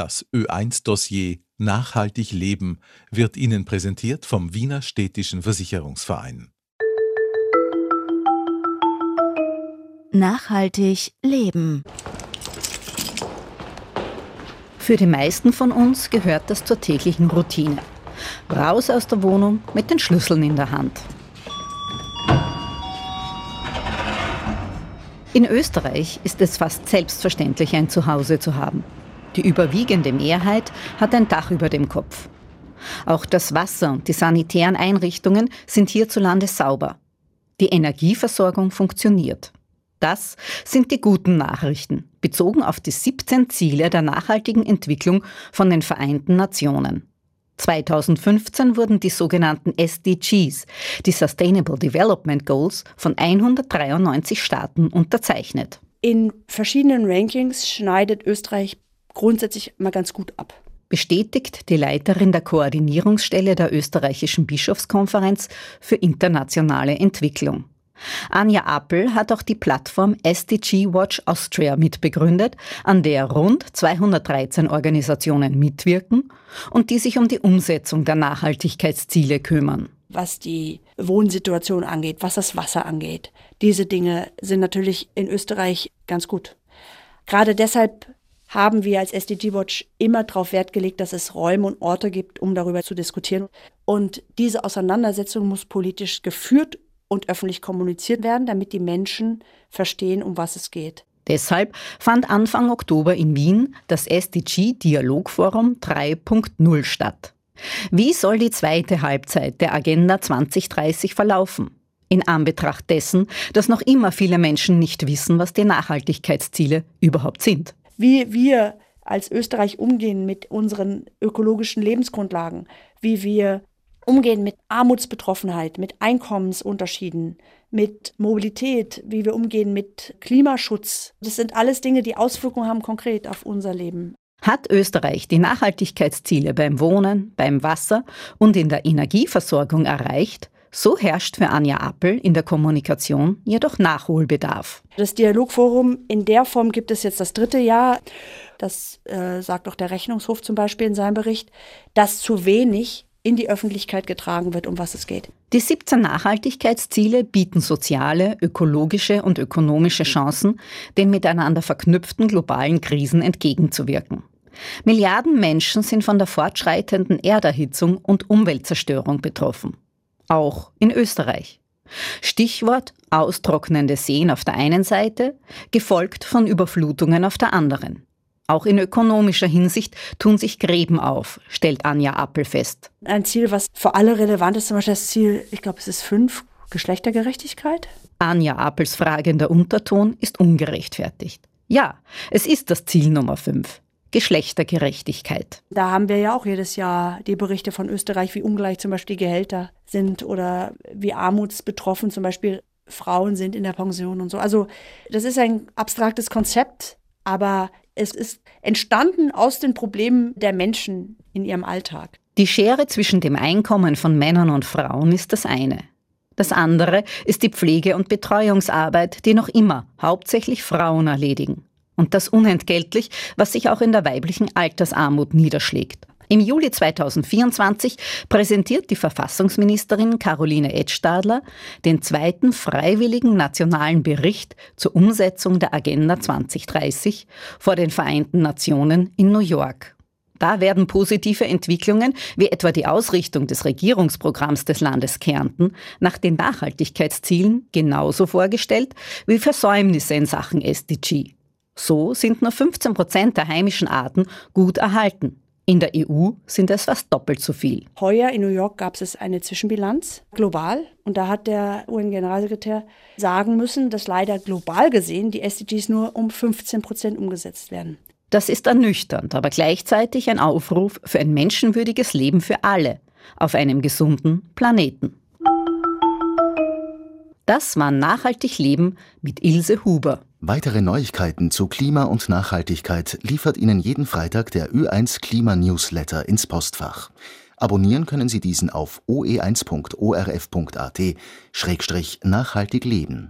Das Ö1-Dossier Nachhaltig Leben wird Ihnen präsentiert vom Wiener Städtischen Versicherungsverein. Nachhaltig Leben. Für die meisten von uns gehört das zur täglichen Routine. Raus aus der Wohnung mit den Schlüsseln in der Hand. In Österreich ist es fast selbstverständlich, ein Zuhause zu haben. Die überwiegende Mehrheit hat ein Dach über dem Kopf. Auch das Wasser und die sanitären Einrichtungen sind hierzulande sauber. Die Energieversorgung funktioniert. Das sind die guten Nachrichten, bezogen auf die 17 Ziele der nachhaltigen Entwicklung von den Vereinten Nationen. 2015 wurden die sogenannten SDGs, die Sustainable Development Goals, von 193 Staaten unterzeichnet. In verschiedenen Rankings schneidet Österreich grundsätzlich mal ganz gut ab. Bestätigt die Leiterin der Koordinierungsstelle der österreichischen Bischofskonferenz für internationale Entwicklung. Anja Appel hat auch die Plattform SDG Watch Austria mitbegründet, an der rund 213 Organisationen mitwirken und die sich um die Umsetzung der Nachhaltigkeitsziele kümmern. Was die Wohnsituation angeht, was das Wasser angeht. Diese Dinge sind natürlich in Österreich ganz gut. Gerade deshalb haben wir als SDG Watch immer darauf Wert gelegt, dass es Räume und Orte gibt, um darüber zu diskutieren. Und diese Auseinandersetzung muss politisch geführt und öffentlich kommuniziert werden, damit die Menschen verstehen, um was es geht. Deshalb fand Anfang Oktober in Wien das SDG Dialogforum 3.0 statt. Wie soll die zweite Halbzeit der Agenda 2030 verlaufen? In Anbetracht dessen, dass noch immer viele Menschen nicht wissen, was die Nachhaltigkeitsziele überhaupt sind wie wir als Österreich umgehen mit unseren ökologischen Lebensgrundlagen, wie wir umgehen mit Armutsbetroffenheit, mit Einkommensunterschieden, mit Mobilität, wie wir umgehen mit Klimaschutz. Das sind alles Dinge, die Auswirkungen haben konkret auf unser Leben. Hat Österreich die Nachhaltigkeitsziele beim Wohnen, beim Wasser und in der Energieversorgung erreicht, so herrscht für Anja Appel in der Kommunikation jedoch Nachholbedarf. Das Dialogforum in der Form gibt es jetzt das dritte Jahr. Das äh, sagt auch der Rechnungshof zum Beispiel in seinem Bericht, dass zu wenig in die Öffentlichkeit getragen wird, um was es geht. Die 17 Nachhaltigkeitsziele bieten soziale, ökologische und ökonomische Chancen, den miteinander verknüpften globalen Krisen entgegenzuwirken. Milliarden Menschen sind von der fortschreitenden Erderhitzung und Umweltzerstörung betroffen auch in Österreich. Stichwort austrocknende Seen auf der einen Seite, gefolgt von Überflutungen auf der anderen. Auch in ökonomischer Hinsicht tun sich Gräben auf, stellt Anja Appel fest. Ein Ziel, was für alle relevant ist, zum Beispiel das Ziel, ich glaube, es ist fünf, Geschlechtergerechtigkeit. Anja Appels fragender Unterton ist ungerechtfertigt. Ja, es ist das Ziel Nummer fünf. Geschlechtergerechtigkeit. Da haben wir ja auch jedes Jahr die Berichte von Österreich, wie ungleich zum Beispiel die Gehälter sind oder wie armutsbetroffen zum Beispiel Frauen sind in der Pension und so. Also das ist ein abstraktes Konzept, aber es ist entstanden aus den Problemen der Menschen in ihrem Alltag. Die Schere zwischen dem Einkommen von Männern und Frauen ist das eine. Das andere ist die Pflege- und Betreuungsarbeit, die noch immer hauptsächlich Frauen erledigen. Und das unentgeltlich, was sich auch in der weiblichen Altersarmut niederschlägt. Im Juli 2024 präsentiert die Verfassungsministerin Caroline Edstadler den zweiten freiwilligen nationalen Bericht zur Umsetzung der Agenda 2030 vor den Vereinten Nationen in New York. Da werden positive Entwicklungen wie etwa die Ausrichtung des Regierungsprogramms des Landes Kärnten nach den Nachhaltigkeitszielen genauso vorgestellt wie Versäumnisse in Sachen SDG. So sind nur 15 Prozent der heimischen Arten gut erhalten. In der EU sind es fast doppelt so viel. Heuer in New York gab es eine Zwischenbilanz global und da hat der UN-Generalsekretär sagen müssen, dass leider global gesehen die SDGs nur um 15 Prozent umgesetzt werden. Das ist ernüchternd, aber gleichzeitig ein Aufruf für ein menschenwürdiges Leben für alle auf einem gesunden Planeten. Das war Nachhaltig Leben mit Ilse Huber. Weitere Neuigkeiten zu Klima und Nachhaltigkeit liefert Ihnen jeden Freitag der Ö1 Klima Newsletter ins Postfach. Abonnieren können Sie diesen auf oe1.orf.at-nachhaltig leben.